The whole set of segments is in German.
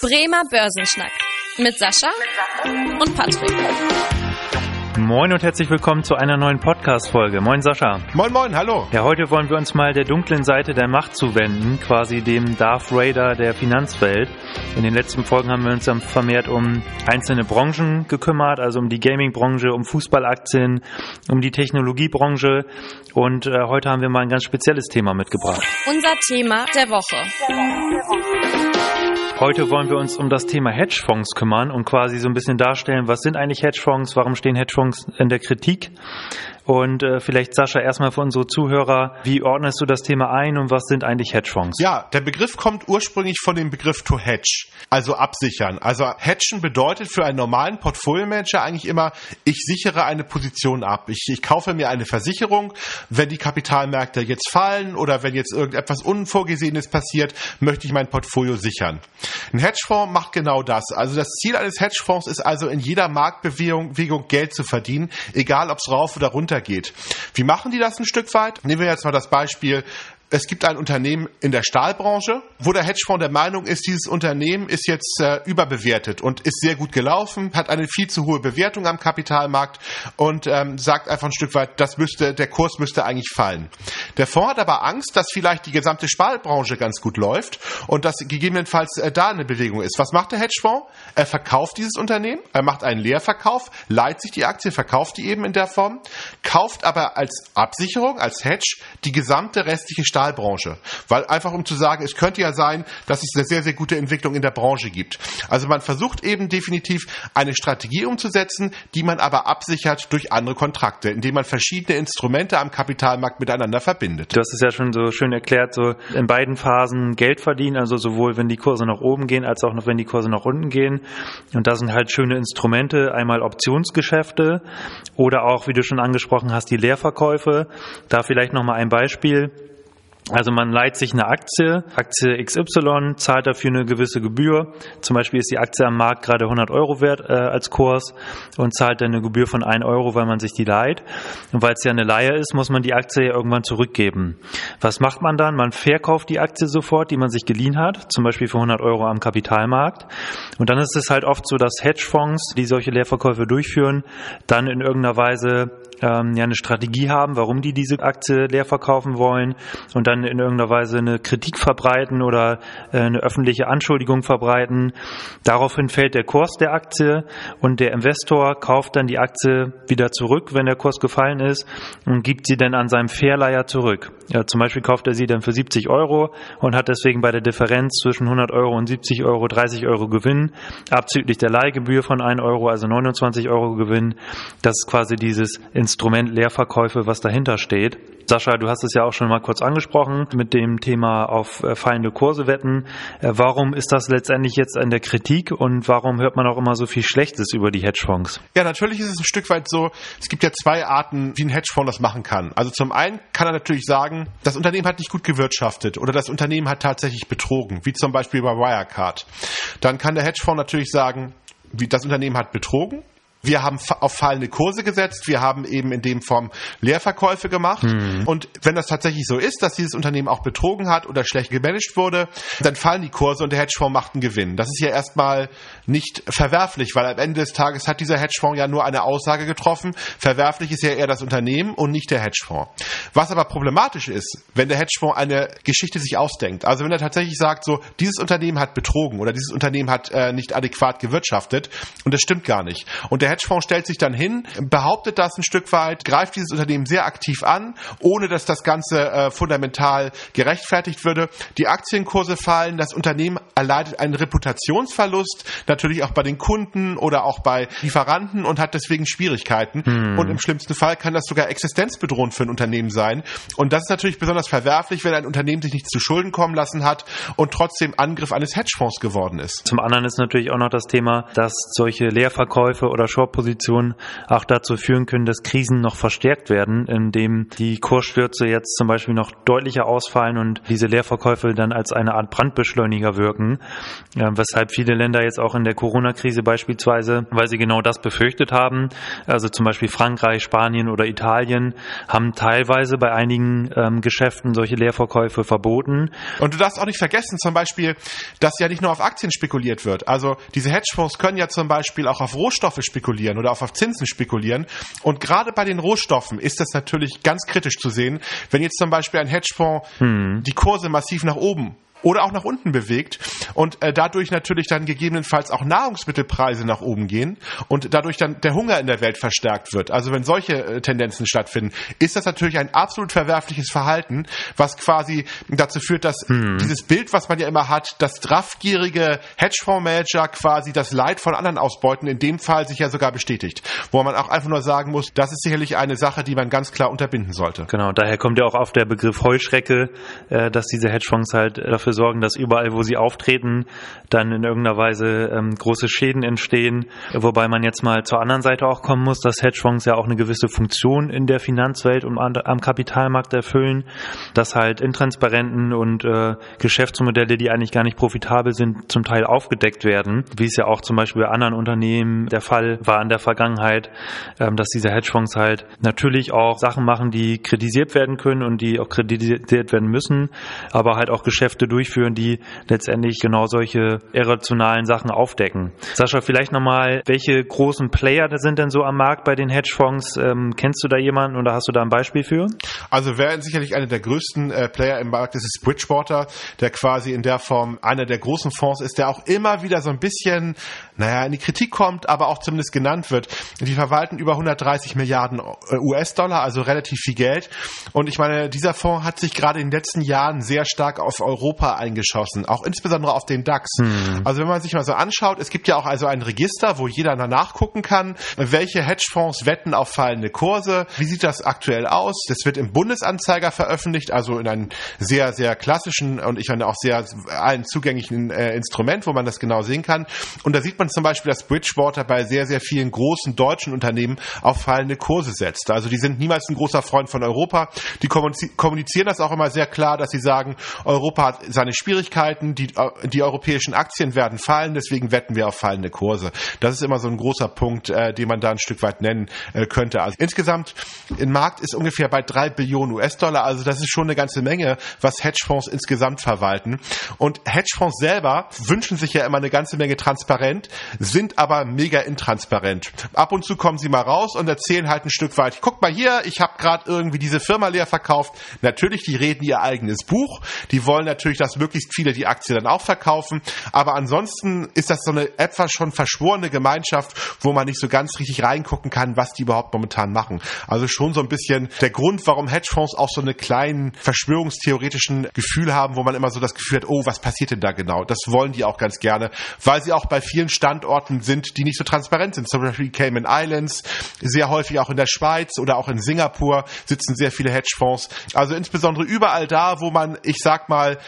Bremer Börsenschnack mit Sascha und Patrick. Moin und herzlich willkommen zu einer neuen Podcast-Folge. Moin Sascha. Moin Moin, hallo. Ja, heute wollen wir uns mal der dunklen Seite der Macht zuwenden, quasi dem Darth Raider der Finanzwelt. In den letzten Folgen haben wir uns dann vermehrt um einzelne Branchen gekümmert, also um die Gaming-Branche, um Fußballaktien, um die Technologiebranche und äh, heute haben wir mal ein ganz spezielles Thema mitgebracht. Unser Thema der Woche. Heute wollen wir uns um das Thema Hedgefonds kümmern und quasi so ein bisschen darstellen, was sind eigentlich Hedgefonds, warum stehen Hedgefonds in der Kritik und äh, vielleicht, Sascha, erstmal für unsere Zuhörer, wie ordnest du das Thema ein und was sind eigentlich Hedgefonds? Ja, der Begriff kommt ursprünglich von dem Begriff to hedge, also absichern. Also hedgen bedeutet für einen normalen Portfolio-Manager eigentlich immer, ich sichere eine Position ab. Ich, ich kaufe mir eine Versicherung, wenn die Kapitalmärkte jetzt fallen oder wenn jetzt irgendetwas Unvorgesehenes passiert, möchte ich mein Portfolio sichern. Ein Hedgefonds macht genau das. Also das Ziel eines Hedgefonds ist also in jeder Marktbewegung Geld zu verdienen, egal ob es rauf oder runter weitergeht. Wie machen die das ein Stück weit? Nehmen wir jetzt mal das Beispiel es gibt ein Unternehmen in der Stahlbranche, wo der Hedgefonds der Meinung ist, dieses Unternehmen ist jetzt äh, überbewertet und ist sehr gut gelaufen, hat eine viel zu hohe Bewertung am Kapitalmarkt und ähm, sagt einfach ein Stück weit, das müsste, der Kurs müsste eigentlich fallen. Der Fonds hat aber Angst, dass vielleicht die gesamte Stahlbranche ganz gut läuft und dass gegebenenfalls äh, da eine Bewegung ist. Was macht der Hedgefonds? Er verkauft dieses Unternehmen, er macht einen Leerverkauf, leiht sich die Aktie, verkauft die eben in der Form, kauft aber als Absicherung, als Hedge die gesamte restliche Stahlbranche Stahlbranche. Weil einfach um zu sagen, es könnte ja sein, dass es eine sehr, sehr gute Entwicklung in der Branche gibt. Also man versucht eben definitiv eine Strategie umzusetzen, die man aber absichert durch andere Kontrakte, indem man verschiedene Instrumente am Kapitalmarkt miteinander verbindet. Du hast es ja schon so schön erklärt, so in beiden Phasen Geld verdienen, also sowohl wenn die Kurse nach oben gehen, als auch noch wenn die Kurse nach unten gehen. Und da sind halt schöne Instrumente, einmal Optionsgeschäfte oder auch, wie du schon angesprochen hast, die Leerverkäufe. Da vielleicht nochmal ein Beispiel. Also man leiht sich eine Aktie, Aktie XY, zahlt dafür eine gewisse Gebühr. Zum Beispiel ist die Aktie am Markt gerade 100 Euro wert äh, als Kurs und zahlt dann eine Gebühr von 1 Euro, weil man sich die leiht. Und weil es ja eine Leihe ist, muss man die Aktie ja irgendwann zurückgeben. Was macht man dann? Man verkauft die Aktie sofort, die man sich geliehen hat, zum Beispiel für 100 Euro am Kapitalmarkt. Und dann ist es halt oft so, dass Hedgefonds, die solche Leerverkäufe durchführen, dann in irgendeiner Weise ähm, ja eine Strategie haben, warum die diese Aktie leer verkaufen wollen und dann in irgendeiner Weise eine Kritik verbreiten oder äh, eine öffentliche Anschuldigung verbreiten. Daraufhin fällt der Kurs der Aktie und der Investor kauft dann die Aktie wieder zurück, wenn der Kurs gefallen ist und gibt sie dann an seinem Verleiher zurück. Ja, zum Beispiel kauft er sie dann für 70 Euro und hat deswegen bei der Differenz zwischen 100 Euro und 70 Euro 30 Euro Gewinn, abzüglich der Leihgebühr von 1 Euro, also 29 Euro Gewinn. Das ist quasi dieses Instrument Leerverkäufe, was dahinter steht. Sascha, du hast es ja auch schon mal kurz angesprochen mit dem Thema auf äh, fallende Kurse wetten. Äh, warum ist das letztendlich jetzt in der Kritik und warum hört man auch immer so viel Schlechtes über die Hedgefonds? Ja, natürlich ist es ein Stück weit so, es gibt ja zwei Arten, wie ein Hedgefonds das machen kann. Also zum einen kann er natürlich sagen, das Unternehmen hat nicht gut gewirtschaftet oder das Unternehmen hat tatsächlich betrogen, wie zum Beispiel bei Wirecard. Dann kann der Hedgefonds natürlich sagen, das Unternehmen hat betrogen wir haben auf fallende Kurse gesetzt, wir haben eben in dem Form Leerverkäufe gemacht. Mhm. Und wenn das tatsächlich so ist, dass dieses Unternehmen auch betrogen hat oder schlecht gemanagt wurde, dann fallen die Kurse und der Hedgefonds macht einen Gewinn. Das ist ja erstmal nicht verwerflich, weil am Ende des Tages hat dieser Hedgefonds ja nur eine Aussage getroffen. Verwerflich ist ja eher das Unternehmen und nicht der Hedgefonds. Was aber problematisch ist, wenn der Hedgefonds eine Geschichte sich ausdenkt. Also wenn er tatsächlich sagt, so, dieses Unternehmen hat betrogen oder dieses Unternehmen hat äh, nicht adäquat gewirtschaftet und das stimmt gar nicht. Und der der Hedgefonds stellt sich dann hin, behauptet das ein Stück weit, greift dieses Unternehmen sehr aktiv an, ohne dass das Ganze äh, fundamental gerechtfertigt würde. Die Aktienkurse fallen, das Unternehmen erleidet einen Reputationsverlust, natürlich auch bei den Kunden oder auch bei Lieferanten und hat deswegen Schwierigkeiten. Hm. Und im schlimmsten Fall kann das sogar existenzbedrohend für ein Unternehmen sein. Und das ist natürlich besonders verwerflich, wenn ein Unternehmen sich nicht zu Schulden kommen lassen hat und trotzdem Angriff eines Hedgefonds geworden ist. Zum anderen ist natürlich auch noch das Thema, dass solche Leerverkäufe oder Short-Positionen auch dazu führen können, dass Krisen noch verstärkt werden, indem die Kursstürze jetzt zum Beispiel noch deutlicher ausfallen und diese Leerverkäufe dann als eine Art Brandbeschleuniger wirken, weshalb viele Länder jetzt auch in der Corona-Krise beispielsweise, weil sie genau das befürchtet haben, also zum Beispiel Frankreich, Spanien oder Italien, haben teilweise bei einigen ähm, Geschäften solche Leerverkäufe verboten. Und du darfst auch nicht vergessen, zum Beispiel, dass ja nicht nur auf Aktien spekuliert wird. Also diese Hedgefonds können ja zum Beispiel auch auf Rohstoffe spekulieren oder auch auf Zinsen spekulieren. Und gerade bei den Rohstoffen ist das natürlich ganz kritisch zu sehen, wenn jetzt zum Beispiel ein Hedgefonds hm. die Kurse massiv nach oben oder auch nach unten bewegt und äh, dadurch natürlich dann gegebenenfalls auch Nahrungsmittelpreise nach oben gehen und dadurch dann der Hunger in der Welt verstärkt wird. Also wenn solche äh, Tendenzen stattfinden, ist das natürlich ein absolut verwerfliches Verhalten, was quasi dazu führt, dass hm. dieses Bild, was man ja immer hat, dass draftgierige Hedgefondsmanager quasi das Leid von anderen ausbeuten, in dem Fall sich ja sogar bestätigt. Wo man auch einfach nur sagen muss, das ist sicherlich eine Sache, die man ganz klar unterbinden sollte. Genau, daher kommt ja auch auf der Begriff Heuschrecke, äh, dass diese Hedgefonds halt dafür dafür sorgen, dass überall, wo sie auftreten, dann in irgendeiner Weise ähm, große Schäden entstehen. Wobei man jetzt mal zur anderen Seite auch kommen muss, dass Hedgefonds ja auch eine gewisse Funktion in der Finanzwelt und am Kapitalmarkt erfüllen, dass halt intransparenten und äh, Geschäftsmodelle, die eigentlich gar nicht profitabel sind, zum Teil aufgedeckt werden, wie es ja auch zum Beispiel bei anderen Unternehmen der Fall war in der Vergangenheit, ähm, dass diese Hedgefonds halt natürlich auch Sachen machen, die kritisiert werden können und die auch kritisiert werden müssen, aber halt auch Geschäfte durch durchführen, die letztendlich genau solche irrationalen Sachen aufdecken. Sascha, vielleicht nochmal, welche großen Player sind denn so am Markt bei den Hedgefonds? Ähm, kennst du da jemanden oder hast du da ein Beispiel für? Also wer sicherlich einer der größten äh, Player im Markt ist, ist Bridgewater, der quasi in der Form einer der großen Fonds ist, der auch immer wieder so ein bisschen, naja, in die Kritik kommt, aber auch zumindest genannt wird. Die verwalten über 130 Milliarden äh, US-Dollar, also relativ viel Geld. Und ich meine, dieser Fonds hat sich gerade in den letzten Jahren sehr stark auf Europa Europa eingeschossen, auch insbesondere auf den DAX. Hm. Also wenn man sich mal so anschaut, es gibt ja auch also ein Register, wo jeder nachgucken kann, welche Hedgefonds wetten auf fallende Kurse. Wie sieht das aktuell aus? Das wird im Bundesanzeiger veröffentlicht, also in einem sehr, sehr klassischen und ich meine auch sehr allen zugänglichen äh, Instrument, wo man das genau sehen kann. Und da sieht man zum Beispiel, dass Bridgewater bei sehr, sehr vielen großen deutschen Unternehmen auf fallende Kurse setzt. Also die sind niemals ein großer Freund von Europa. Die kommunizieren das auch immer sehr klar, dass sie sagen, Europa hat seine Schwierigkeiten, die, äh, die europäischen Aktien werden fallen, deswegen wetten wir auf fallende Kurse. Das ist immer so ein großer Punkt, äh, den man da ein Stück weit nennen äh, könnte. Also insgesamt, im Markt ist ungefähr bei drei Billionen US-Dollar, also das ist schon eine ganze Menge, was Hedgefonds insgesamt verwalten. Und Hedgefonds selber wünschen sich ja immer eine ganze Menge transparent, sind aber mega intransparent. Ab und zu kommen sie mal raus und erzählen halt ein Stück weit, guck mal hier, ich habe gerade irgendwie diese Firma leer verkauft. Natürlich, die reden ihr eigenes Buch, die wollen natürlich, dass dass möglichst viele die Aktie dann auch verkaufen. Aber ansonsten ist das so eine etwas schon verschworene Gemeinschaft, wo man nicht so ganz richtig reingucken kann, was die überhaupt momentan machen. Also schon so ein bisschen der Grund, warum Hedgefonds auch so eine kleinen verschwörungstheoretischen Gefühl haben, wo man immer so das Gefühl hat, oh, was passiert denn da genau? Das wollen die auch ganz gerne, weil sie auch bei vielen Standorten sind, die nicht so transparent sind. Zum Beispiel Cayman Islands, sehr häufig auch in der Schweiz oder auch in Singapur sitzen sehr viele Hedgefonds. Also insbesondere überall da, wo man, ich sag mal,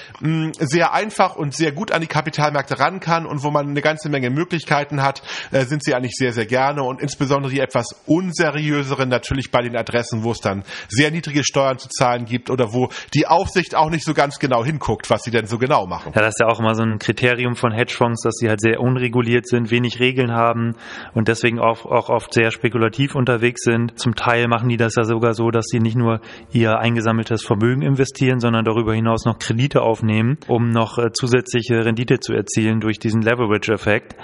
sehr einfach und sehr gut an die Kapitalmärkte ran kann und wo man eine ganze Menge Möglichkeiten hat, äh, sind sie eigentlich sehr, sehr gerne und insbesondere die etwas unseriöseren natürlich bei den Adressen, wo es dann sehr niedrige Steuern zu zahlen gibt oder wo die Aufsicht auch nicht so ganz genau hinguckt, was sie denn so genau machen. Ja, das ist ja auch immer so ein Kriterium von Hedgefonds, dass sie halt sehr unreguliert sind, wenig Regeln haben und deswegen auch, auch oft sehr spekulativ unterwegs sind. Zum Teil machen die das ja sogar so, dass sie nicht nur ihr eingesammeltes Vermögen investieren, sondern darüber hinaus noch Kredite aufnehmen aufnehmen, um noch äh, zusätzliche Rendite zu erzielen durch diesen Leverage-Effekt,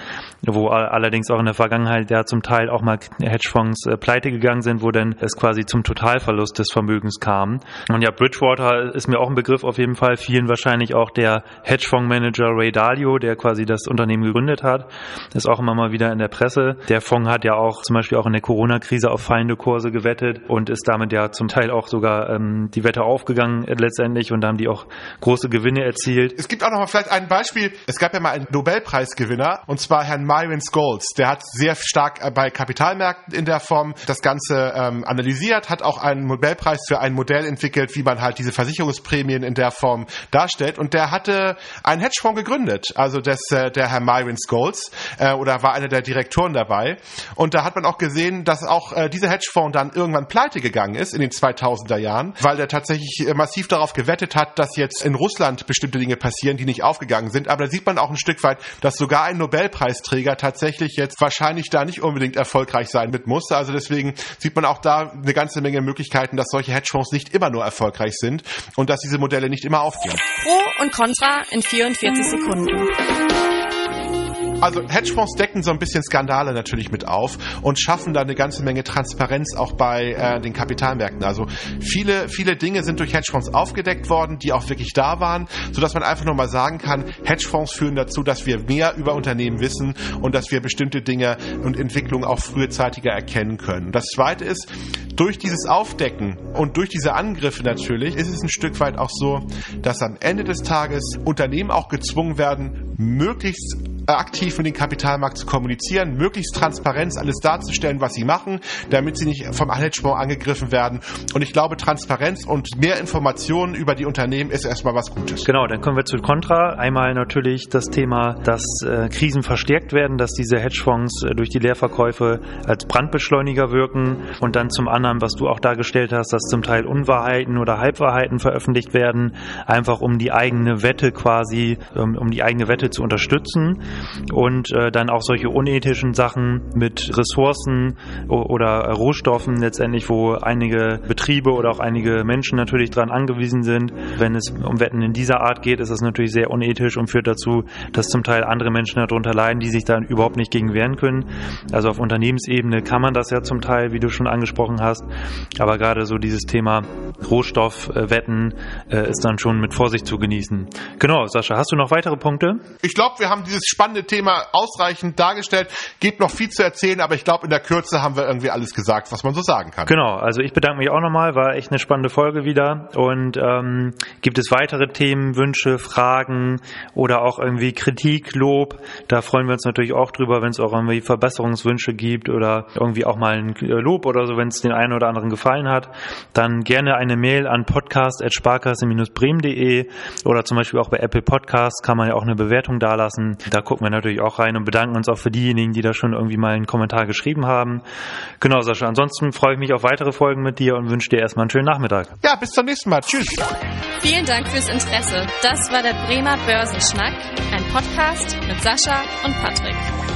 wo allerdings auch in der Vergangenheit ja zum Teil auch mal Hedgefonds äh, pleite gegangen sind, wo dann es quasi zum Totalverlust des Vermögens kam. Und ja, Bridgewater ist mir auch ein Begriff auf jeden Fall, vielen wahrscheinlich auch der Hedgefondsmanager Ray Dalio, der quasi das Unternehmen gegründet hat, ist auch immer mal wieder in der Presse. Der Fonds hat ja auch zum Beispiel auch in der Corona-Krise auf fallende Kurse gewettet und ist damit ja zum Teil auch sogar ähm, die Wette aufgegangen letztendlich und da haben die auch große Gewinne erzielt. Es gibt auch noch mal vielleicht ein Beispiel, es gab ja mal einen Nobelpreisgewinner, und zwar Herrn Myron Scholes. Der hat sehr stark äh, bei Kapitalmärkten in der Form das Ganze ähm, analysiert, hat auch einen Nobelpreis für ein Modell entwickelt, wie man halt diese Versicherungsprämien in der Form darstellt. Und der hatte einen Hedgefonds gegründet, also das, äh, der Herr Myron Scholes, äh, oder war einer der Direktoren dabei. Und da hat man auch gesehen, dass auch äh, dieser Hedgefonds dann irgendwann pleite gegangen ist in den 2000er Jahren, weil der tatsächlich äh, massiv darauf gewettet hat, dass jetzt in Russland bestimmte Dinge passieren, die nicht aufgegangen sind. Aber da sieht man auch ein Stück weit, dass sogar ein Nobelpreisträger tatsächlich jetzt wahrscheinlich da nicht unbedingt erfolgreich sein mit muss. Also deswegen sieht man auch da eine ganze Menge Möglichkeiten, dass solche Hedgefonds nicht immer nur erfolgreich sind und dass diese Modelle nicht immer aufgehen. Pro und Contra in 44 Sekunden. Also Hedgefonds decken so ein bisschen Skandale natürlich mit auf und schaffen da eine ganze Menge Transparenz auch bei äh, den Kapitalmärkten. Also viele, viele Dinge sind durch Hedgefonds aufgedeckt worden, die auch wirklich da waren, sodass man einfach nur mal sagen kann, Hedgefonds führen dazu, dass wir mehr über Unternehmen wissen und dass wir bestimmte Dinge und Entwicklungen auch frühzeitiger erkennen können. Das zweite ist, durch dieses Aufdecken und durch diese Angriffe natürlich ist es ein Stück weit auch so, dass am Ende des Tages Unternehmen auch gezwungen werden, möglichst aktiv mit dem Kapitalmarkt zu kommunizieren, möglichst Transparenz alles darzustellen, was sie machen, damit sie nicht vom Hedgefonds angegriffen werden. Und ich glaube, Transparenz und mehr Informationen über die Unternehmen ist erstmal was Gutes. Genau, dann kommen wir zu Contra. Einmal natürlich das Thema, dass äh, Krisen verstärkt werden, dass diese Hedgefonds äh, durch die Leerverkäufe als Brandbeschleuniger wirken und dann zum anderen, was du auch dargestellt hast, dass zum Teil Unwahrheiten oder Halbwahrheiten veröffentlicht werden, einfach um die eigene Wette quasi, um, um die eigene Wette zu unterstützen und äh, dann auch solche unethischen Sachen mit Ressourcen oder Rohstoffen letztendlich, wo einige Betriebe oder auch einige Menschen natürlich dran angewiesen sind. Wenn es um Wetten in dieser Art geht, ist das natürlich sehr unethisch und führt dazu, dass zum Teil andere Menschen darunter leiden, die sich da überhaupt nicht gegen wehren können. Also auf Unternehmensebene kann man das ja zum Teil, wie du schon angesprochen hast, aber gerade so dieses Thema Rohstoffwetten äh, ist dann schon mit Vorsicht zu genießen. Genau, Sascha, hast du noch weitere Punkte? Ich glaube, wir haben dieses spannende Thema ausreichend dargestellt. Gibt noch viel zu erzählen, aber ich glaube, in der Kürze haben wir irgendwie alles gesagt, was man so sagen kann. Genau, also ich bedanke mich auch nochmal, war echt eine spannende Folge wieder. Und ähm, gibt es weitere Themen, Wünsche, Fragen oder auch irgendwie Kritik, Lob? Da freuen wir uns natürlich auch drüber, wenn es auch irgendwie Verbesserungswünsche gibt oder irgendwie auch mal ein Lob oder so, wenn es den einen oder anderen gefallen hat. Dann gerne eine Mail an podcast.sparkasse-bremen.de oder zum Beispiel auch bei Apple Podcasts kann man ja auch eine Bewertung dalassen. Da gucken wir natürlich auch rein und bedanken uns auch für diejenigen, die da schon irgendwie mal einen Kommentar geschrieben haben. Genau, Sascha. Ansonsten freue ich mich auf weitere Folgen mit dir und wünsche dir erstmal einen schönen Nachmittag. Ja, bis zum nächsten Mal. Tschüss. Vielen Dank fürs Interesse. Das war der Bremer Börsenschnack, ein Podcast mit Sascha und Patrick.